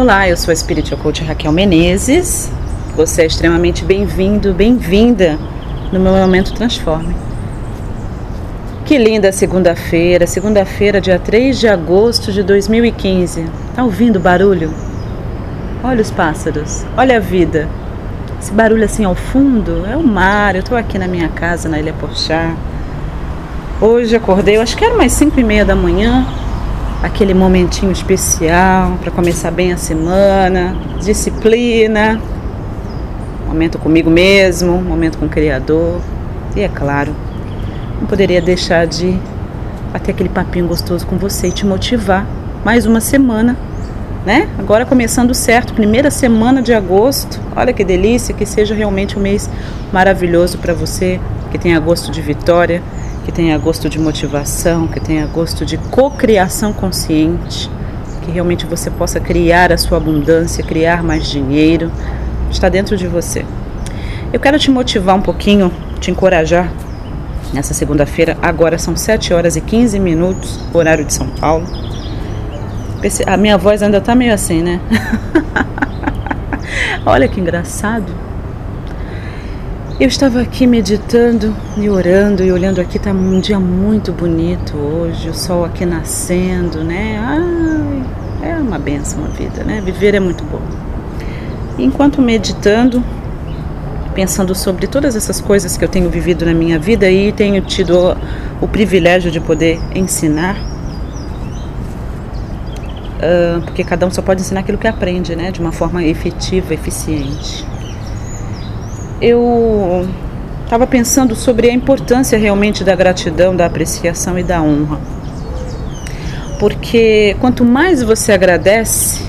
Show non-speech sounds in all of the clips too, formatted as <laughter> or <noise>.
Olá, eu sou a Spiritual Coach Raquel Menezes. Você é extremamente bem-vindo, bem-vinda no meu Momento Transforme. Que linda segunda-feira, segunda-feira, dia 3 de agosto de 2015. Tá ouvindo barulho? Olha os pássaros, olha a vida. Esse barulho assim ao fundo é o mar. Eu tô aqui na minha casa, na Ilha Porchá. Hoje acordei, eu acho que era umas 5 e meia da manhã, aquele momentinho especial para começar bem a semana, disciplina, momento comigo mesmo, momento com o Criador. E é claro, não poderia deixar de bater aquele papinho gostoso com você e te motivar. Mais uma semana, né? Agora começando certo, primeira semana de agosto. Olha que delícia, que seja realmente um mês maravilhoso para você, que tenha gosto de vitória que tenha gosto de motivação, que tenha gosto de cocriação consciente, que realmente você possa criar a sua abundância, criar mais dinheiro, está dentro de você. Eu quero te motivar um pouquinho, te encorajar nessa segunda-feira. Agora são 7 horas e 15 minutos, horário de São Paulo. A minha voz ainda está meio assim, né? <laughs> Olha que engraçado. Eu estava aqui meditando e orando e olhando aqui, tá um dia muito bonito hoje, o sol aqui nascendo, né? Ai, é uma benção a vida, né? Viver é muito bom. Enquanto meditando, pensando sobre todas essas coisas que eu tenho vivido na minha vida e tenho tido o, o privilégio de poder ensinar, uh, porque cada um só pode ensinar aquilo que aprende, né? De uma forma efetiva, eficiente eu estava pensando sobre a importância realmente da gratidão, da apreciação e da honra. Porque quanto mais você agradece,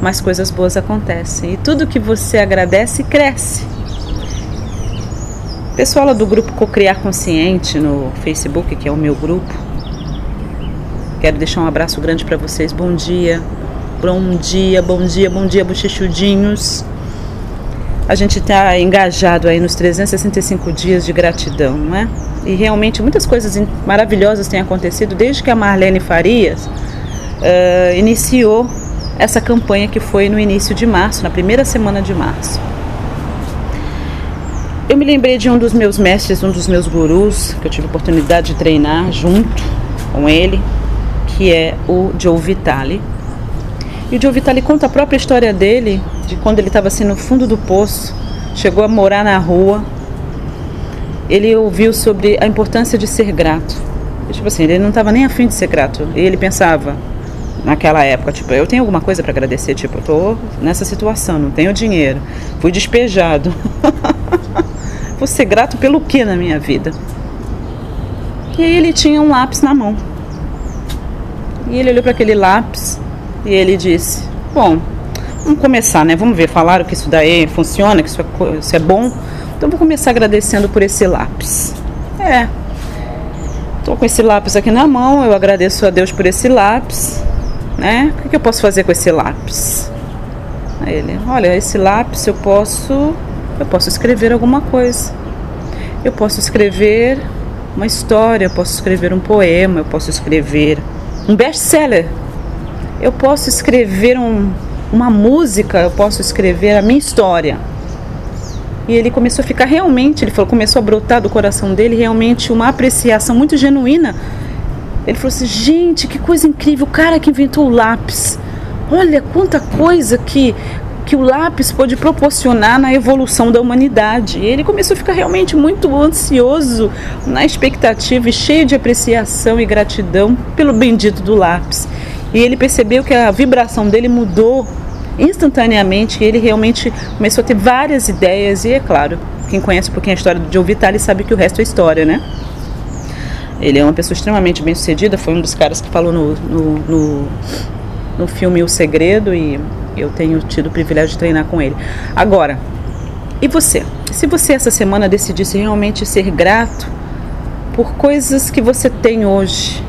mais coisas boas acontecem. E tudo que você agradece cresce. Pessoal do grupo Cocriar Consciente no Facebook, que é o meu grupo, quero deixar um abraço grande para vocês. Bom dia, bom dia, bom dia, bom dia, bochechudinhos a gente está engajado aí nos 365 dias de gratidão, não é? E realmente muitas coisas maravilhosas têm acontecido desde que a Marlene Farias uh, iniciou essa campanha que foi no início de março, na primeira semana de março. Eu me lembrei de um dos meus mestres, um dos meus gurus, que eu tive oportunidade de treinar junto com ele, que é o Joe Vitale. E o Joe Vitale conta a própria história dele, de quando ele estava assim no fundo do poço, chegou a morar na rua. Ele ouviu sobre a importância de ser grato. E, tipo assim, ele não estava nem afim de ser grato. E ele pensava, naquela época, tipo, eu tenho alguma coisa para agradecer, tipo, eu tô nessa situação, não tenho dinheiro, fui despejado. <laughs> Vou ser grato pelo que na minha vida? E aí ele tinha um lápis na mão. E ele olhou para aquele lápis e ele disse: Bom, vamos começar, né? Vamos ver. Falaram que isso daí funciona, que isso é, isso é bom. Então vou começar agradecendo por esse lápis. É. Estou com esse lápis aqui na mão, eu agradeço a Deus por esse lápis. Né? O que, que eu posso fazer com esse lápis? Aí ele, olha, esse lápis eu posso. Eu posso escrever alguma coisa. Eu posso escrever uma história, eu posso escrever um poema, eu posso escrever um best-seller eu posso escrever um, uma música, eu posso escrever a minha história. E ele começou a ficar realmente, ele falou, começou a brotar do coração dele realmente uma apreciação muito genuína. Ele falou assim: gente, que coisa incrível, o cara que inventou o lápis. Olha quanta coisa que, que o lápis pode proporcionar na evolução da humanidade. E ele começou a ficar realmente muito ansioso, na expectativa e cheio de apreciação e gratidão pelo bendito do lápis. E ele percebeu que a vibração dele mudou instantaneamente, ele realmente começou a ter várias ideias e é claro, quem conhece um pouquinho a história do Joe Vitale sabe que o resto é história, né? Ele é uma pessoa extremamente bem sucedida, foi um dos caras que falou no, no, no, no filme O Segredo e eu tenho tido o privilégio de treinar com ele. Agora, e você? Se você essa semana decidisse realmente ser grato por coisas que você tem hoje,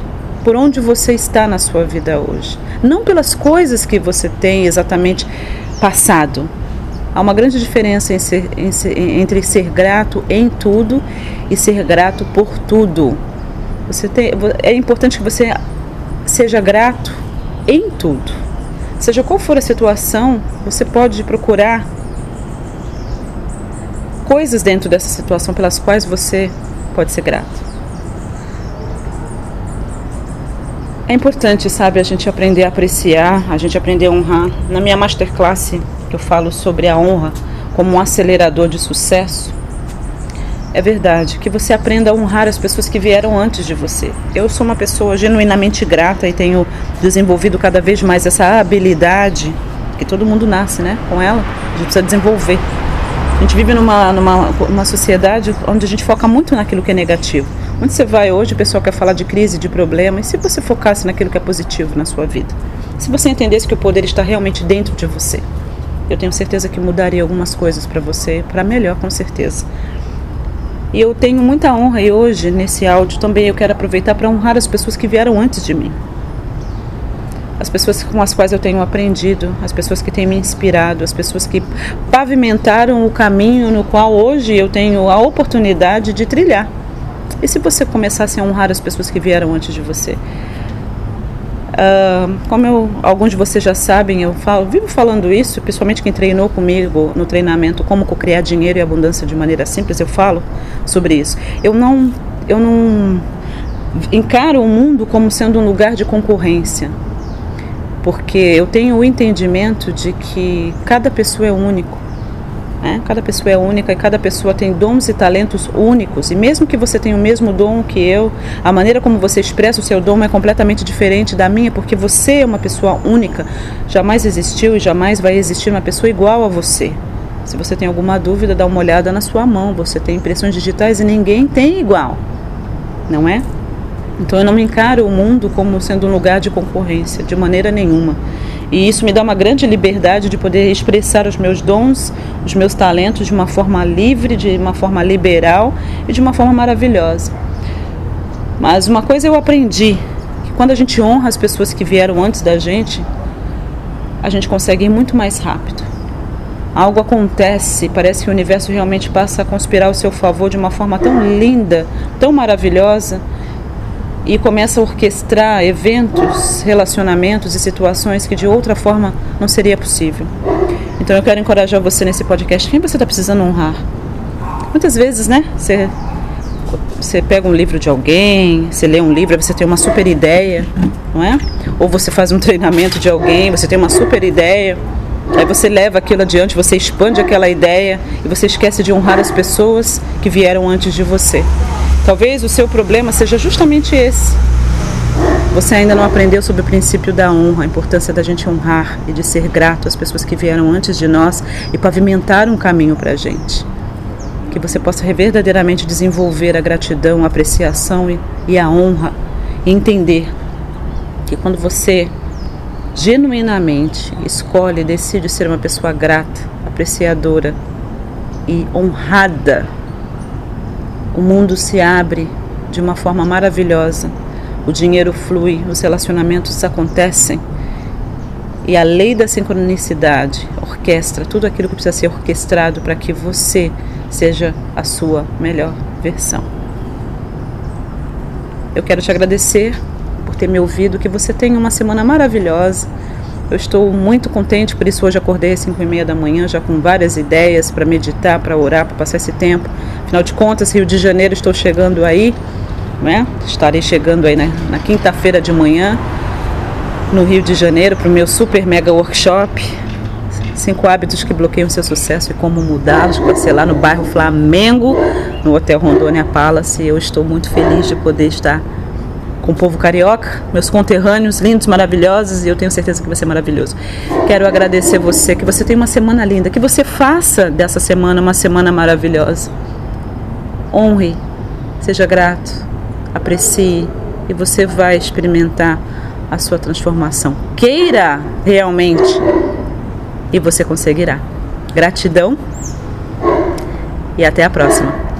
por onde você está na sua vida hoje. Não pelas coisas que você tem exatamente passado. Há uma grande diferença em ser, em ser, entre ser grato em tudo e ser grato por tudo. Você tem, é importante que você seja grato em tudo. Seja qual for a situação, você pode procurar coisas dentro dessa situação pelas quais você pode ser grato. É importante, sabe, a gente aprender a apreciar, a gente aprender a honrar. Na minha masterclass, que eu falo sobre a honra como um acelerador de sucesso, é verdade que você aprenda a honrar as pessoas que vieram antes de você. Eu sou uma pessoa genuinamente grata e tenho desenvolvido cada vez mais essa habilidade que todo mundo nasce, né? Com ela, a gente precisa desenvolver. A gente vive numa, numa uma sociedade onde a gente foca muito naquilo que é negativo. Onde você vai hoje, o pessoal quer falar de crise, de problema, e se você focasse naquilo que é positivo na sua vida? Se você entendesse que o poder está realmente dentro de você, eu tenho certeza que mudaria algumas coisas para você, para melhor, com certeza. E eu tenho muita honra e hoje nesse áudio também eu quero aproveitar para honrar as pessoas que vieram antes de mim. As pessoas com as quais eu tenho aprendido, as pessoas que têm me inspirado, as pessoas que pavimentaram o caminho no qual hoje eu tenho a oportunidade de trilhar. E se você começasse a honrar as pessoas que vieram antes de você? Uh, como eu, alguns de vocês já sabem, eu falo, vivo falando isso, principalmente quem treinou comigo no treinamento Como Criar Dinheiro e Abundância de Maneira Simples, eu falo sobre isso. Eu não, eu não encaro o mundo como sendo um lugar de concorrência, porque eu tenho o entendimento de que cada pessoa é único. Né? Cada pessoa é única e cada pessoa tem dons e talentos únicos. E mesmo que você tenha o mesmo dom que eu, a maneira como você expressa o seu dom é completamente diferente da minha, porque você é uma pessoa única. Jamais existiu e jamais vai existir uma pessoa igual a você. Se você tem alguma dúvida, dá uma olhada na sua mão. Você tem impressões digitais e ninguém tem igual, não é? Então eu não me encaro o mundo como sendo um lugar de concorrência, de maneira nenhuma. E isso me dá uma grande liberdade de poder expressar os meus dons, os meus talentos de uma forma livre, de uma forma liberal e de uma forma maravilhosa. Mas uma coisa eu aprendi, que quando a gente honra as pessoas que vieram antes da gente, a gente consegue ir muito mais rápido. Algo acontece, parece que o universo realmente passa a conspirar ao seu favor de uma forma tão linda, tão maravilhosa, e começa a orquestrar eventos, relacionamentos e situações que de outra forma não seria possível. Então eu quero encorajar você nesse podcast. Quem você está precisando honrar? Muitas vezes, né? Você, você pega um livro de alguém, você lê um livro, você tem uma super ideia, não é? Ou você faz um treinamento de alguém, você tem uma super ideia. Aí você leva aquilo adiante, você expande aquela ideia e você esquece de honrar as pessoas que vieram antes de você. Talvez o seu problema seja justamente esse. Você ainda não aprendeu sobre o princípio da honra, a importância da gente honrar e de ser grato às pessoas que vieram antes de nós e pavimentar um caminho para a gente. Que você possa verdadeiramente desenvolver a gratidão, a apreciação e, e a honra e entender que quando você genuinamente escolhe e decide ser uma pessoa grata, apreciadora e honrada o mundo se abre de uma forma maravilhosa. O dinheiro flui, os relacionamentos acontecem. E a lei da sincronicidade orquestra tudo aquilo que precisa ser orquestrado para que você seja a sua melhor versão. Eu quero te agradecer por ter me ouvido, que você tenha uma semana maravilhosa eu estou muito contente, por isso hoje acordei às 5 e meia da manhã, já com várias ideias para meditar, para orar, para passar esse tempo. Afinal de contas, Rio de Janeiro, estou chegando aí, né? Estarei chegando aí na, na quinta-feira de manhã, no Rio de Janeiro, para o meu super mega workshop. Cinco hábitos que bloqueiam seu sucesso e como mudá-los. Vai ser lá no bairro Flamengo, no Hotel Rondônia Palace. Eu estou muito feliz de poder estar com o povo carioca, meus conterrâneos lindos, maravilhosos, e eu tenho certeza que vai ser maravilhoso. Quero agradecer você, que você tenha uma semana linda, que você faça dessa semana uma semana maravilhosa. Honre, seja grato, aprecie e você vai experimentar a sua transformação. Queira realmente e você conseguirá. Gratidão e até a próxima.